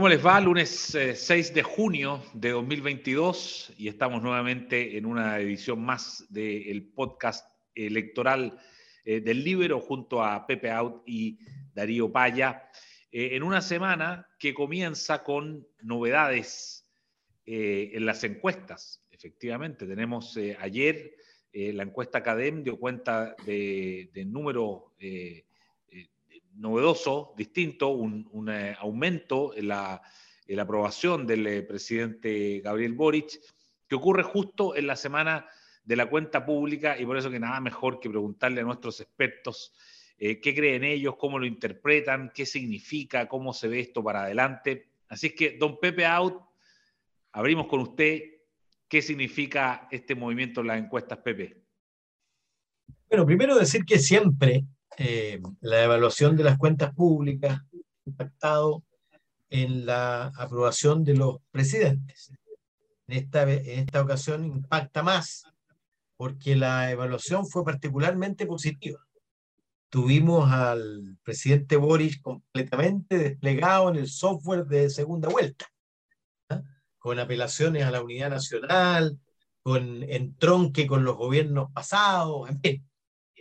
¿Cómo les va? Lunes 6 eh, de junio de 2022 y estamos nuevamente en una edición más del podcast electoral eh, del Libero junto a Pepe Out y Darío Paya, eh, en una semana que comienza con novedades en las encuestas. Efectivamente, tenemos ayer la encuesta CADEM dio cuenta de, de número novedoso, distinto, un, eh, aumento en la, aprobación del eh, presidente Gabriel Boric, que ocurre justo en la semana de la cuenta pública y por eso que nada mejor que preguntarle a nuestros expertos eh, qué creen ellos, cómo lo interpretan, qué significa, cómo se ve esto para adelante. Así es que, don Pepe Out, abrimos con usted. ¿Qué significa este movimiento en las encuestas, Pepe? Bueno, primero decir que siempre eh, la evaluación de las cuentas públicas impactado en la aprobación de los presidentes. En esta, en esta ocasión impacta más porque la evaluación fue particularmente positiva. Tuvimos al presidente Boris completamente desplegado en el software de segunda vuelta, ¿ah? con apelaciones a la unidad nacional, con entronque con los gobiernos pasados, en fin.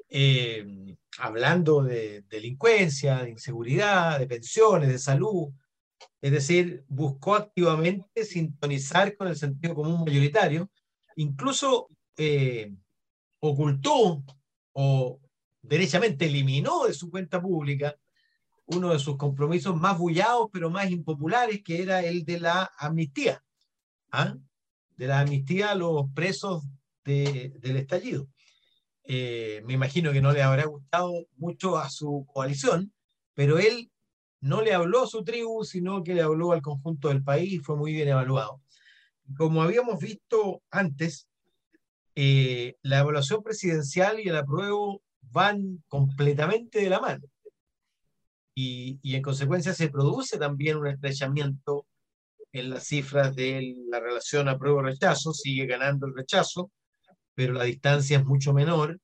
Eh, hablando de delincuencia, de inseguridad, de pensiones, de salud. Es decir, buscó activamente sintonizar con el sentido común mayoritario, incluso eh, ocultó o derechamente eliminó de su cuenta pública uno de sus compromisos más bullados, pero más impopulares, que era el de la amnistía, ¿ah? de la amnistía a los presos del estallido. Eh, me imagino que no le habrá gustado mucho a su coalición, pero él no le habló a su tribu, sino que le habló al conjunto del país y fue muy bien evaluado. Como habíamos visto antes, eh, la evaluación presidencial y el apruebo van completamente de la mano. Y, y en consecuencia se produce también un estrechamiento en las cifras de la relación apruebo-rechazo, sigue ganando el rechazo, pero la distancia es mucho menor.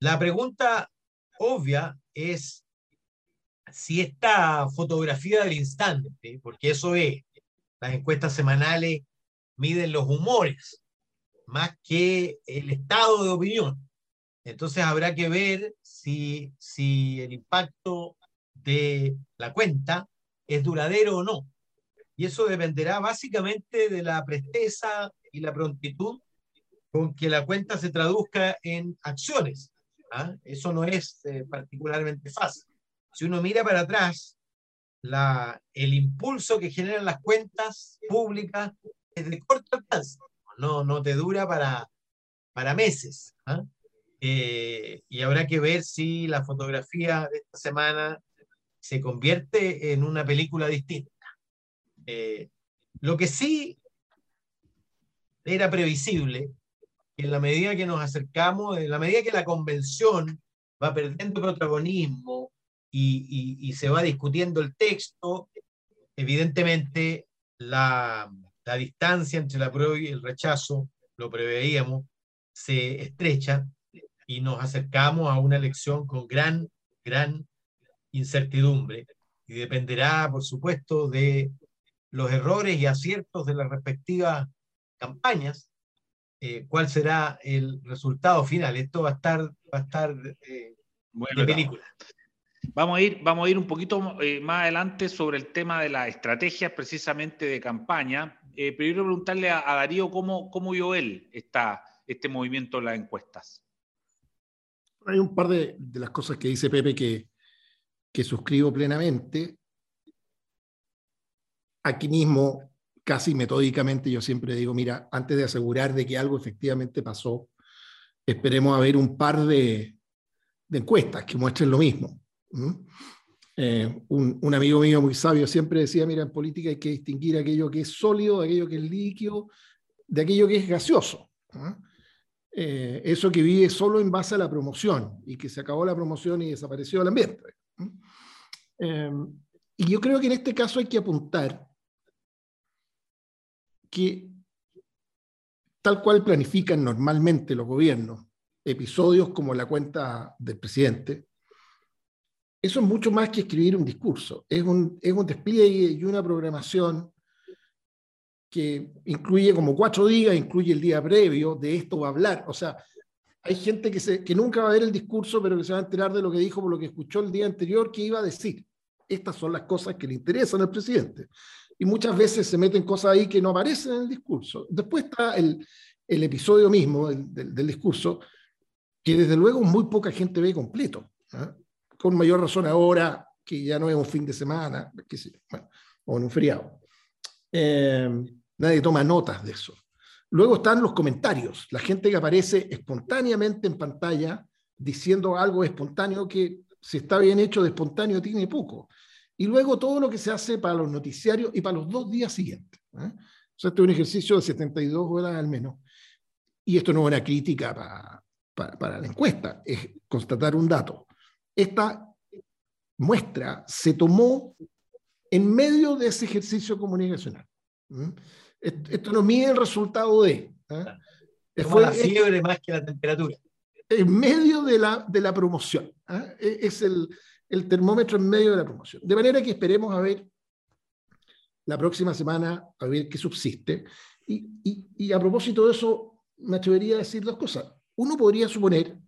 La pregunta obvia es si esta fotografía del instante, porque eso es, las encuestas semanales miden los humores más que el estado de opinión. Entonces habrá que ver si, si el impacto de la cuenta es duradero o no. Y eso dependerá básicamente de la presteza y la prontitud con que la cuenta se traduzca en acciones. ¿ah? Eso no es eh, particularmente fácil. Si uno mira para atrás, el impulso que generan las cuentas públicas es de corto alcance, no, no te dura para, para meses. ¿ah? Eh, y habrá que ver si la fotografía de esta semana se convierte en una película distinta. Eh, lo que sí era previsible en la medida que nos acercamos, en la medida que la convención va perdiendo protagonismo y, se va discutiendo el texto, evidentemente la, la distancia entre la prueba y el rechazo, lo preveíamos, se estrecha y nos acercamos a una elección con gran, gran incertidumbre. Y dependerá, por supuesto, de los errores y aciertos de las respectivas campañas eh, cuál será el resultado final. Esto va a estar, va a estar eh, de película. Vamos a, ir, vamos a ir un poquito eh, más adelante sobre el tema de las estrategias precisamente de campaña. pero quiero preguntarle a, Darío cómo, cómo vio él esta, este movimiento en las encuestas. Hay un par de, de las cosas que dice Pepe que, que suscribo plenamente. Aquí mismo casi metódicamente yo siempre digo, mira, antes de asegurar de que algo efectivamente pasó, esperemos a ver un par de, encuestas que muestren lo mismo. Eh, un, amigo mío muy sabio siempre decía, mira, en política hay que distinguir aquello que es sólido aquello que es líquido, de aquello que es gaseoso. Eh, eso que vive solo en base a la promoción y que se acabó la promoción y desapareció el ambiente. Eh, y yo creo que en este caso hay que apuntar que, tal cual planifican normalmente los gobiernos, episodios como la cuenta del presidente, eso es mucho más que escribir un discurso. Es un, es un despliegue y una programación que incluye como cuatro días, incluye el día previo, de esto va a hablar. O sea, hay gente que, se, que nunca va a ver el discurso, pero que se va a enterar de lo que dijo por lo que escuchó el día anterior que iba a decir. Estas son las cosas que le interesan al presidente. Y muchas veces se meten cosas ahí que no aparecen en el discurso. Después está el, el episodio mismo del, del, discurso, que desde luego muy poca gente ve completo. ¿ah? Con mayor razón ahora que ya no es un fin de semana, bueno, o en un feriado. Eh, nadie toma notas de eso. Luego están los comentarios, la gente que aparece espontáneamente en pantalla diciendo algo espontáneo que si está bien hecho de espontáneo tiene poco. Y luego todo lo que se hace para los noticiarios y para los dos días siguientes. ¿eh? O sea, este es un ejercicio de 72 horas al menos. Y esto no es una crítica para, para, para la encuesta, es constatar un dato. Esta muestra se tomó en medio de ese ejercicio comunicacional. Esto no mide el resultado de. ¿eh? Fue la fiebre más que la temperatura. En medio de la, de la promoción. ¿eh? E, es el, el, termómetro en medio de la promoción. De manera que esperemos a ver la próxima semana, a ver qué subsiste. Y, a propósito de eso, me atrevería a decir dos cosas. Uno podría suponer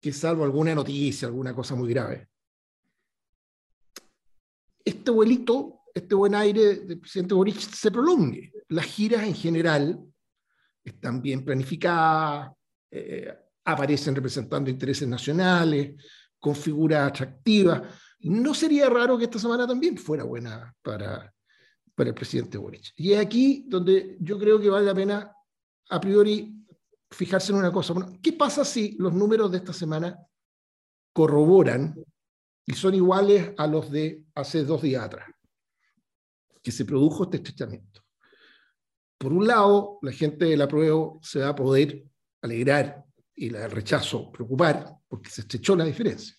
que salvo alguna noticia, alguna cosa muy grave, este vuelito este buen aire del presidente Boric se prolongue. Las giras en general están bien planificadas, eh, aparecen representando intereses nacionales, con figuras atractivas. No sería raro que esta semana también fuera buena para, para el presidente Boric. Y es aquí donde yo creo que vale la pena, a priori, fijarse en una cosa. ¿Qué pasa si los números de esta semana corroboran y son iguales a los de hace dos días atrás? que se produjo este estrechamiento. Por un lado, la gente del apruebo se va a poder alegrar y la rechazo preocupar porque se estrechó la diferencia.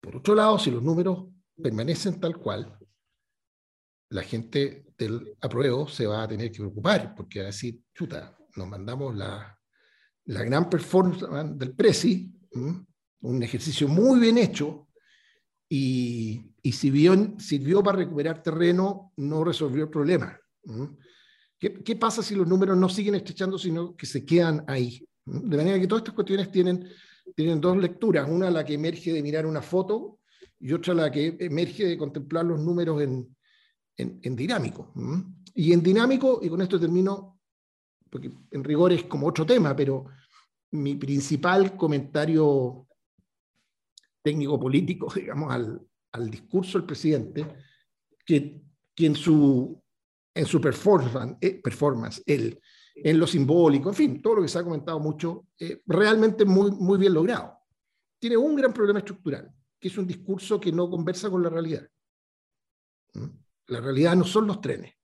Por otro lado, si los números permanecen tal cual, la gente del apruebo se va a tener que preocupar porque va a decir, chuta, nos mandamos la, la gran performance del Prezi, un ejercicio muy bien hecho, y, y si bien sirvió para recuperar terreno, no resolvió el problema. ¿Qué, ¿Qué, pasa si los números no siguen estrechando, sino que se quedan ahí? De manera que todas estas cuestiones tienen, tienen dos lecturas, una la que emerge de mirar una foto y otra la que emerge de contemplar los números en, en, dinámico. Y en dinámico, y con esto termino, porque en rigor es como otro tema, pero mi principal comentario técnico-político, digamos, al, al, discurso del presidente, que, en, su, en su performance, eh, performance en lo simbólico, en fin, todo lo que se ha comentado mucho, eh, realmente muy, muy bien logrado. Tiene un gran problema estructural, que es un discurso que no conversa con la realidad. ¿Mm? La realidad no son los trenes.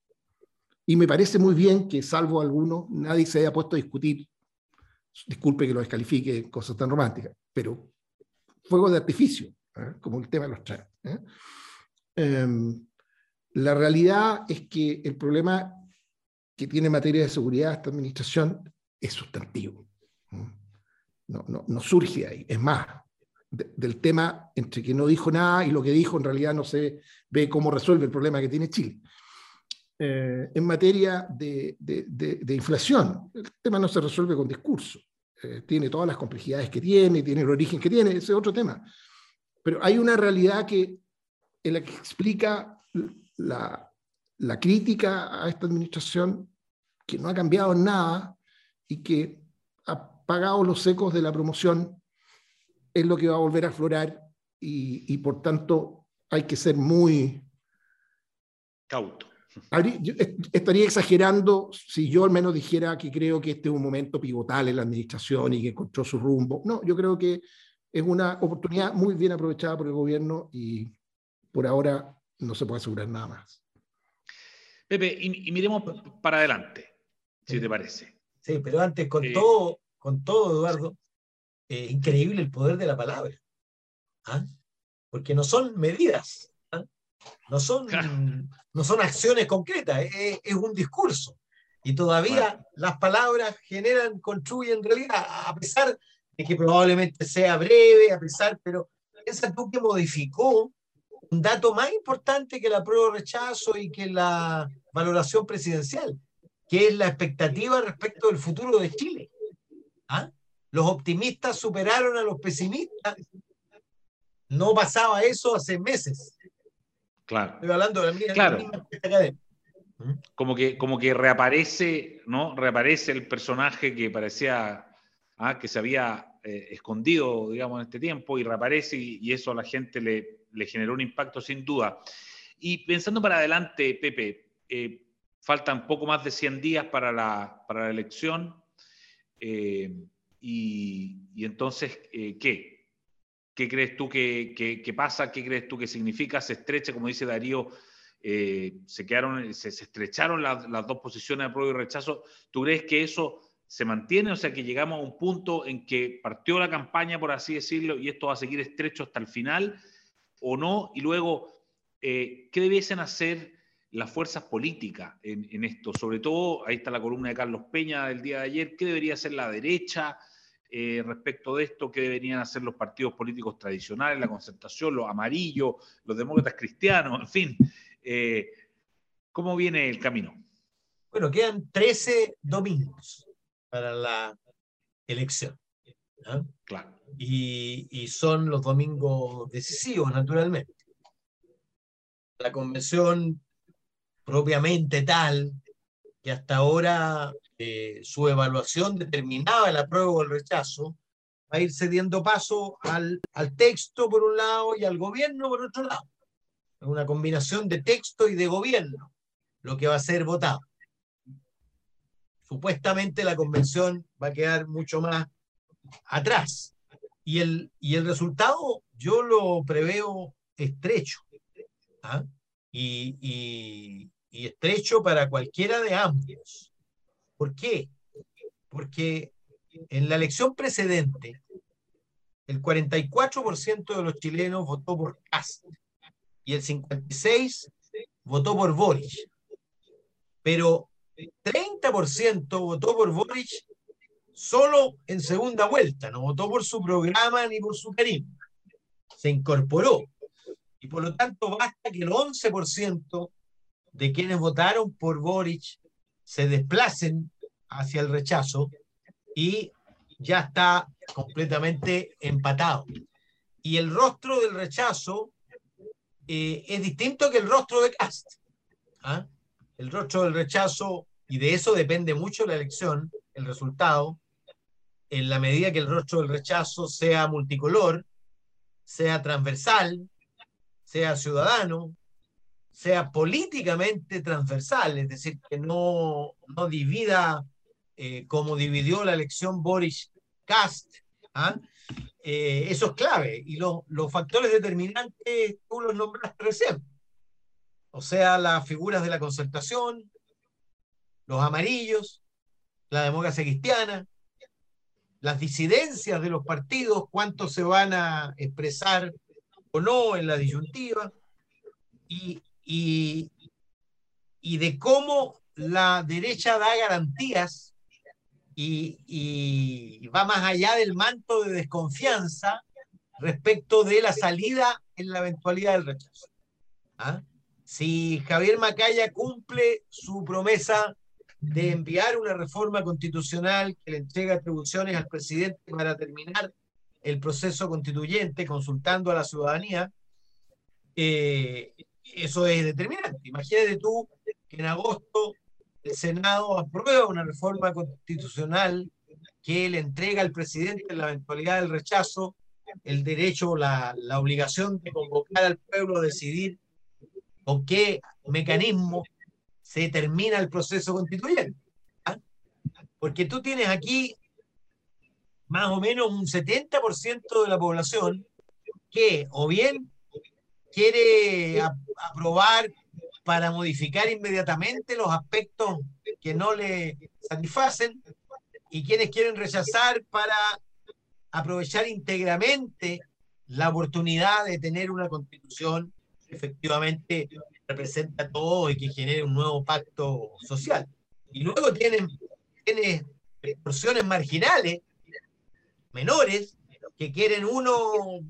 Y me parece muy bien que, salvo algunos, nadie se haya puesto a discutir, disculpe que lo descalifique, cosas tan románticas, pero fuego de artificio, ¿eh? como el tema de los trenes. ¿eh? Em, la realidad es que el problema que tiene en materia de seguridad esta administración es sustantivo. No, no, no surge ahí. Es más, del tema entre que no dijo nada y lo que dijo en realidad no se ve cómo resuelve el problema que tiene Chile. Eh, en materia de, de, de, inflación, el tema no se resuelve con discurso. Eh, tiene todas las complejidades que tiene, tiene el origen que tiene, ese es otro tema. Pero hay una realidad que, en la que explica la, la crítica a esta administración que no ha cambiado nada y que ha pagado los ecos de la promoción, es lo que va a volver a aflorar y, y por tanto hay que ser muy cauto. Estaría exagerando si yo al menos dijera que creo que este es un momento pivotal en la administración y que encontró su rumbo. No, yo creo que es una oportunidad muy bien aprovechada por el gobierno y por ahora no se puede asegurar nada más. Pepe, y, miremos para adelante, si te parece. Sí, pero antes, con, eh, todo, con todo, Eduardo, eh, increíble el poder de la palabra. ¿ah? Porque no son medidas, no son, no son acciones concretas, es, un discurso. Y todavía las palabras generan, construyen realidad, a pesar de que probablemente sea breve, a pesar, pero piensa tú que modificó un dato más importante que la prueba de rechazo y que la valoración presidencial, que es la expectativa respecto del futuro de Chile. ¿Ah? Los optimistas superaron a los pesimistas. No pasaba eso hace meses. Claro. Estoy hablando de la misma, claro. ¿Mm? Como que, como que reaparece, ¿no? Reaparece el personaje que parecía ¿ah? que se había eh, escondido, digamos, en este tiempo y reaparece y, eso a la gente le, le, generó un impacto sin duda. Y pensando para adelante, Pepe, eh, faltan poco más de 100 días para la, para la elección eh, y, entonces, ¿qué? ¿Qué crees tú que, que, pasa? ¿Qué crees tú que significa? Se estrecha, como dice Darío, se, quedaron, se, estrecharon las, las, dos posiciones de prueba y rechazo. ¿Tú crees que eso se mantiene, o sea que llegamos a un punto en que partió la campaña, por así decirlo, y esto va a seguir estrecho hasta el final, o no, y luego, eh, ¿qué debiesen hacer las fuerzas políticas en, esto? Sobre todo, ahí está la columna de Carlos Peña del día de ayer, ¿qué debería hacer la derecha eh, respecto de esto? ¿Qué deberían hacer los partidos políticos tradicionales, la concertación, los amarillos, los demócratas cristianos, en fin? Eh, ¿Cómo viene el camino? Bueno, quedan 13 domingos para la elección. Claro. Y, y, son los domingos decisivos, naturalmente. La convención propiamente tal, que hasta ahora eh, su evaluación determinaba el apruebo o el rechazo, va a ir cediendo paso al, al texto por un lado y al gobierno por otro lado. Es una combinación de texto y de gobierno, lo que va a ser votado supuestamente la convención va a quedar mucho más atrás. Y el, y el resultado yo lo preveo estrecho. ¿ah? Y, y, estrecho para cualquiera de ambos. ¿Por qué? Porque en la elección precedente, el 44% de los chilenos votó por Cast y el 56% votó por Boris. Pero 30% votó por Boric solo en segunda vuelta, no votó por su programa ni por su carisma. Se incorporó. Y por lo tanto basta que el 11% de quienes votaron por Boric se desplacen hacia el rechazo y ya está completamente empatado. Y el rostro del rechazo eh, es distinto que el rostro de Cast. ¿ah? el rostro del rechazo, y de eso depende mucho la elección, el resultado, en la medida que el rostro del rechazo sea multicolor, sea transversal, sea ciudadano, sea políticamente transversal, es decir, que no, no divida eh, como dividió la elección Boris Cast. ¿ah? Eh, eso es clave y los factores determinantes tú los nombraste recién o sea, las figuras de la concertación, los amarillos, la democracia cristiana, las disidencias de los partidos, cuántos se van a expresar o no en la disyuntiva, y, y, y de cómo la derecha da garantías y, y, va más allá del manto de desconfianza respecto de la salida en la eventualidad del rechazo. ¿Ah? si Javier Macaya cumple su promesa de enviar una reforma constitucional que le entrega atribuciones al presidente para terminar el proceso constituyente consultando a la ciudadanía, eh, eso es determinante. Imagínate tú que en agosto el Senado aprueba una reforma constitucional que le entrega al presidente en la eventualidad del rechazo el derecho, la, la obligación de convocar al pueblo a decidir con qué mecanismo se termina el proceso constituyente. ¿ah? Porque tú tienes aquí más o menos un 70% de la población que o bien quiere aprobar para modificar inmediatamente los aspectos que no le satisfacen y quienes quieren rechazar para aprovechar íntegramente la oportunidad de tener una constitución efectivamente representa todo y que genere un nuevo pacto social. Y luego tienen, tiene porciones marginales, menores, que quieren uno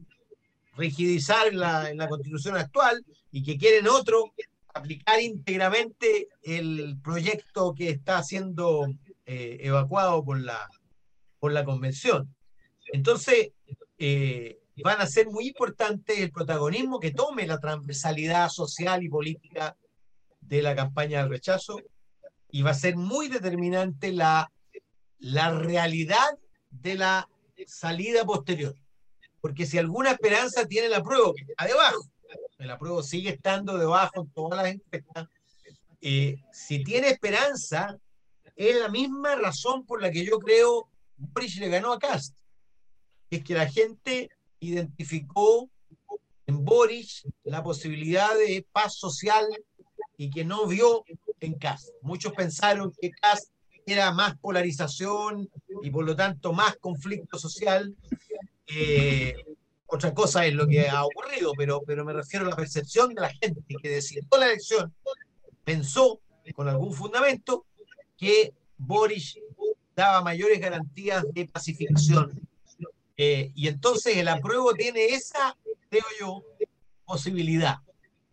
rigidizar la, la constitución actual y que quieren otro aplicar íntegramente el proyecto que está siendo eh, evacuado por la, por la convención. Entonces, eh, van a ser muy importantes el protagonismo que tome la transversalidad social y política de la campaña del rechazo y va a ser muy determinante la, la realidad de la salida posterior. Porque si alguna esperanza tiene la prueba, que está debajo, el apruebo sigue estando debajo en todas las encuestas, eh, si tiene esperanza, es la misma razón por la que yo creo Boris le ganó a Cast. Es que la gente identificó en Boris la posibilidad de paz social y que no vio en Cast. Muchos pensaron que Cast era más polarización y por lo tanto más conflicto social. Eh, otra cosa es lo que ha ocurrido, pero, pero me refiero a la percepción de la gente que decidió la elección, pensó con algún fundamento que Boris daba mayores garantías de pacificación. Eh, y entonces el apruebo tiene esa, creo yo, posibilidad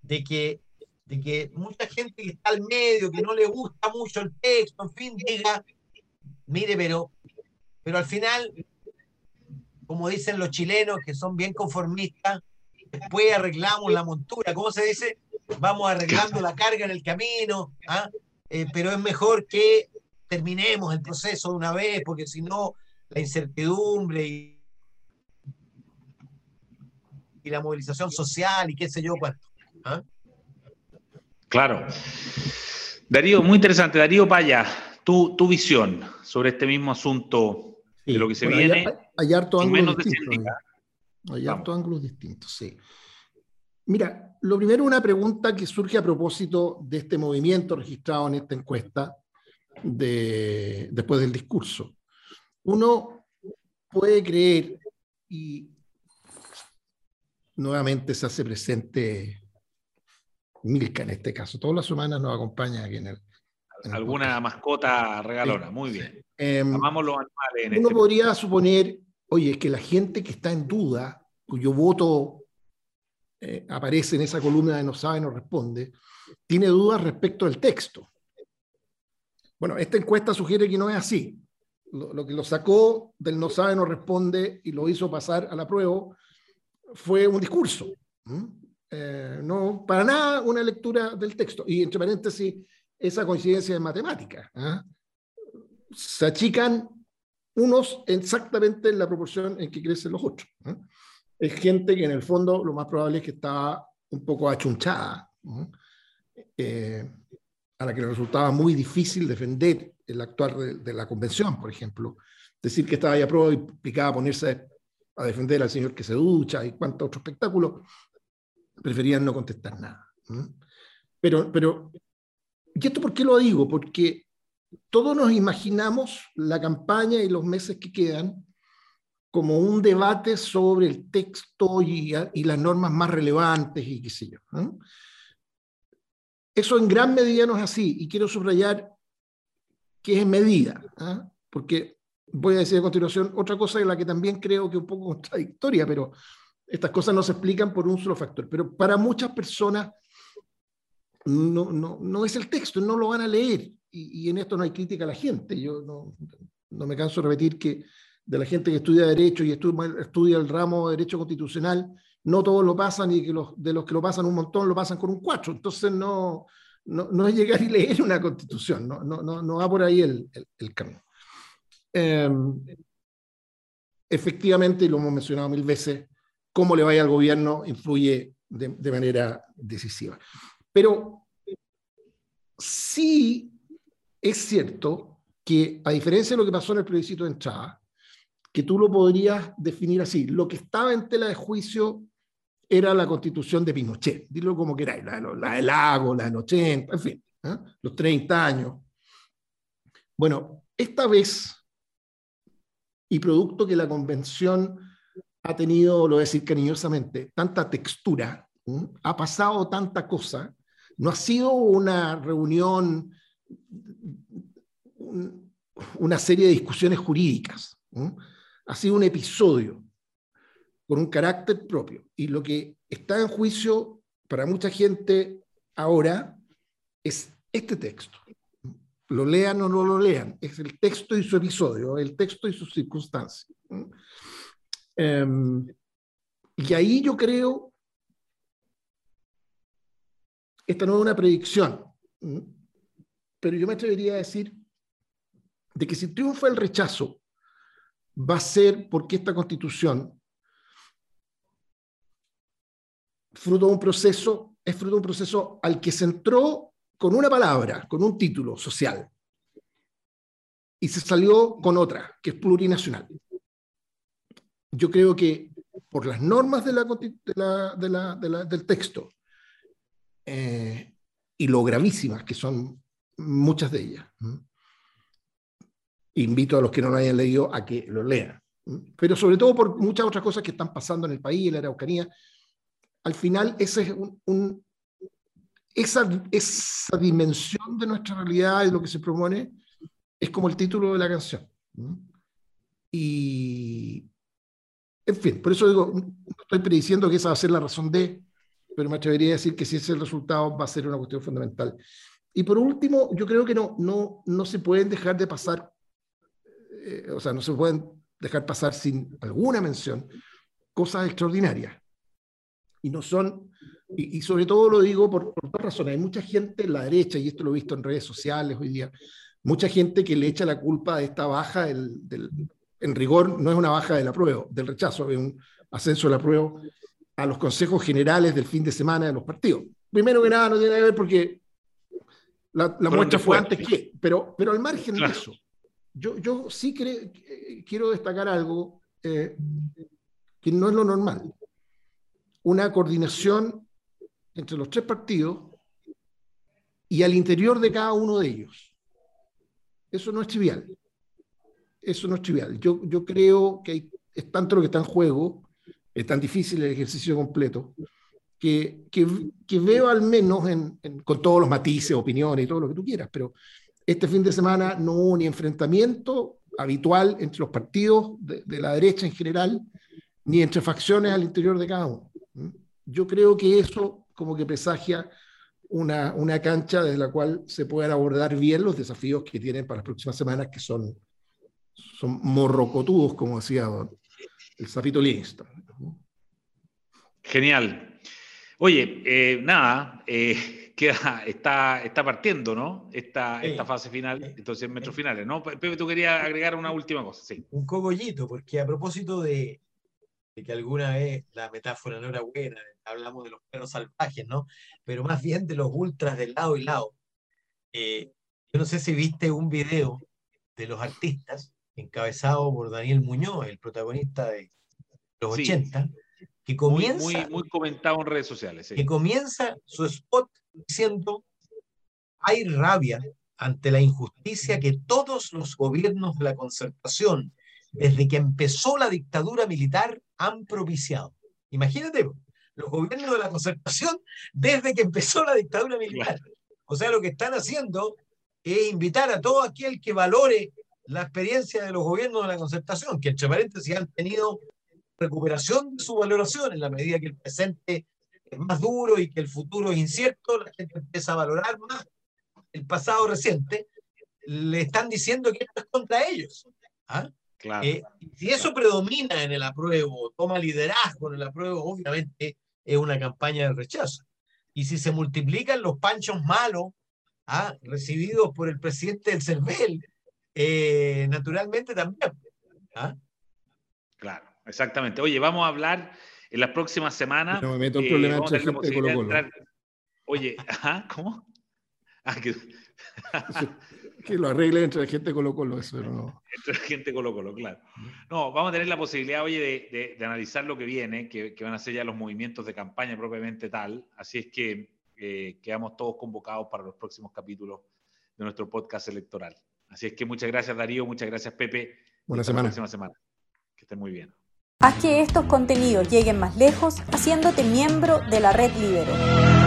de que, de que mucha gente que está al medio, que no le gusta mucho el texto, en fin, diga, mire, pero, pero al final como dicen los chilenos, que son bien conformistas, después arreglamos la montura, ¿cómo se dice? Vamos arreglando la carga en el camino, ¿ah? Eh, pero es mejor que terminemos el proceso de una vez, porque si no, la incertidumbre y, y, la movilización social y qué sé yo cuánto. ¿ah? Claro. Darío, muy interesante. Darío Paya, tu, tu visión sobre este mismo asunto de lo que se viene. Hay, harto ángulos distintos. Hay harto ángulos distintos, sí. Mira, lo primero, una pregunta que surge a propósito de este movimiento registrado en esta encuesta de, después del discurso. Uno puede creer, y nuevamente se hace presente Milka en este caso, todas las semanas nos acompaña aquí en el, Alguna mascota regalona, muy bien. Em, Amamos los animales. uno este podría suponer, oye, es que la gente que está en duda, cuyo voto eh, aparece en esa columna de no sabe, no responde, tiene dudas respecto al texto. Bueno, esta encuesta sugiere que no es así. Lo, que lo sacó del no sabe, no responde y lo hizo pasar a la prueba fue un discurso. Eh, no, para nada una lectura del texto. Y entre paréntesis, esa coincidencia de matemática. ¿ah? Se achican unos exactamente en la proporción en que crecen los otros. Es gente que en el fondo lo más probable es que estaba un poco achunchada, eh, a la que le resultaba muy difícil defender el actuar de, la convención, por ejemplo. Decir que estaba ya prueba implicaba ponerse a defender al señor que se ducha y cuánto otro espectáculo, preferían no contestar nada. Pero, pero ¿Y esto por qué lo digo? Porque todos nos imaginamos la campaña y los meses que quedan como un debate sobre el texto y, las normas más relevantes y qué sé yo. Eso en gran medida no es así y quiero subrayar que es en medida, ¿ah? porque voy a decir a continuación otra cosa de la que también creo que es un poco contradictoria, pero estas cosas no se explican por un solo factor. Pero para muchas personas no, no, no es el texto, no lo van a leer. Y, en esto no hay crítica a la gente. Yo no, no, me canso de repetir que de la gente que estudia Derecho y estudia, el ramo de Derecho Constitucional, no todos lo pasan y que los, de los que lo pasan un montón lo pasan con un cuatro. Entonces no, no, es llegar y leer una constitución, no, no, no, va por ahí el, el, camino. Em, efectivamente, y lo hemos mencionado mil veces, cómo le vaya al gobierno influye de, manera decisiva. Pero sí es cierto que, a diferencia de lo que pasó en el plebiscito de entrada, que tú lo podrías definir así, lo que estaba en tela de juicio era la constitución de Pinochet, dilo como queráis, la, del lago, la de 80, en fin, ¿eh? los 30 años. Bueno, esta vez, y producto que la convención ha tenido, lo voy a decir cariñosamente, tanta textura, ha pasado tanta cosa, no ha sido una reunión, una serie de discusiones jurídicas. Ha sido un episodio. con un carácter propio. Y lo que está en juicio para mucha gente ahora es este texto. Lo lean o no lo lean, es el texto y su episodio, el texto y sus circunstancias. Em, y ahí yo creo, esta no es una predicción, pero yo me atrevería a decir de que si triunfa el rechazo, va a ser porque esta constitución, fruto de un proceso, es fruto de un proceso al que se entró con una palabra, con un título social, y se salió con otra, que es plurinacional. Yo creo que por las normas de la, del texto eh, y lo gravísimas que son muchas de ellas, invito a los que no lo hayan leído a que lo lean. Pero sobre todo por muchas otras cosas que están pasando en el país, en la Araucanía. Al final, ese es un, esa, esa dimensión de nuestra realidad y lo que se propone es como el título de la canción. Y, en fin, por eso digo, no estoy prediciendo que esa va a ser la razón de, pero me atrevería a decir que si ese es el resultado va a ser una cuestión fundamental. Y por último, yo creo que no, no, no se pueden dejar de pasar eh, o sea, no se pueden dejar pasar sin alguna mención cosas extraordinarias. Y no son, y, sobre todo lo digo por, por, dos razones. Hay mucha gente en la derecha, y esto lo he visto en redes sociales hoy día, mucha gente que le echa la culpa de esta baja, del, en rigor no es una baja del apruebo, del rechazo, es un ascenso del apruebo a los consejos generales del fin de semana de los partidos. Primero que nada, no tiene que ver porque la, muestra fue antes que, pero, pero al margen de eso, yo, yo sí quiero destacar algo eh, que no es lo normal. Una coordinación entre los tres partidos y al interior de cada uno de ellos. Eso no es trivial. Eso no es trivial. Yo, yo creo que es tanto lo que está en juego, es tan difícil el ejercicio completo, que, que, que veo al menos en, con todos los matices, opiniones y todo lo que tú quieras, pero este fin de semana no hubo ni enfrentamiento habitual entre los partidos de, la derecha en general, ni entre facciones al interior de cada uno. Yo creo que eso como que presagia una, una cancha desde la cual se puedan abordar bien los desafíos que tienen para las próximas semanas, que son, son morrocotudos, como decía el Zapito Livingston. Genial. Oye, eh, nada, eh, está, está partiendo, ¿no? Esta, esta fase final, entonces metros finales, ¿no? Pepe, tú querías agregar una última cosa, sí. Un cogollito, porque a propósito de, que alguna vez la metáfora no era buena, hablamos de los perros salvajes, ¿no? Pero más bien de los ultras de lado y lado. Eh, yo no sé si viste un video de los artistas encabezado por Daniel Muñoz, el protagonista de los 80, que comienza... Muy, muy, comentado en redes sociales. Que comienza su spot diciendo, hay rabia ante la injusticia que todos los gobiernos de la concertación, desde que empezó la dictadura militar, han propiciado. Imagínate, los gobiernos de la concertación desde que empezó la dictadura militar. O sea, lo que están haciendo es invitar a todo aquel que valore la experiencia de los gobiernos de la concertación, que entre paréntesis han tenido recuperación de su valoración en la medida que el presente es más duro y que el futuro es incierto, la gente empieza a valorar más el pasado reciente, le están diciendo que esto es contra ellos. ¿ah? Claro, eh, si eso predomina en el apruebo, toma liderazgo en el apruebo, obviamente es una campaña de rechazo. Y si se multiplican los panchos malos ¿ah? recibidos por el presidente del CERVEL, eh, naturalmente también. ¿ah? Claro, exactamente. Oye, vamos a hablar en las próximas semanas. No me meto en problemas entre gente de Colo Colo. Oye, ¿ajá? ¿cómo? Ah, que... que lo arregle entre la gente Colo Colo, eso no. Entre la gente Colo Colo, claro. No, vamos a tener la posibilidad, oye, de, de, analizar lo que viene, que, que, van a ser ya los movimientos de campaña propiamente tal. Así es que eh, quedamos todos convocados para los próximos capítulos de nuestro podcast electoral. Así es que muchas gracias, Darío, muchas gracias, Pepe. Buena semana. próxima semana. Que estén muy bien. Haz que estos contenidos lleguen más lejos haciéndote miembro de la red Libero.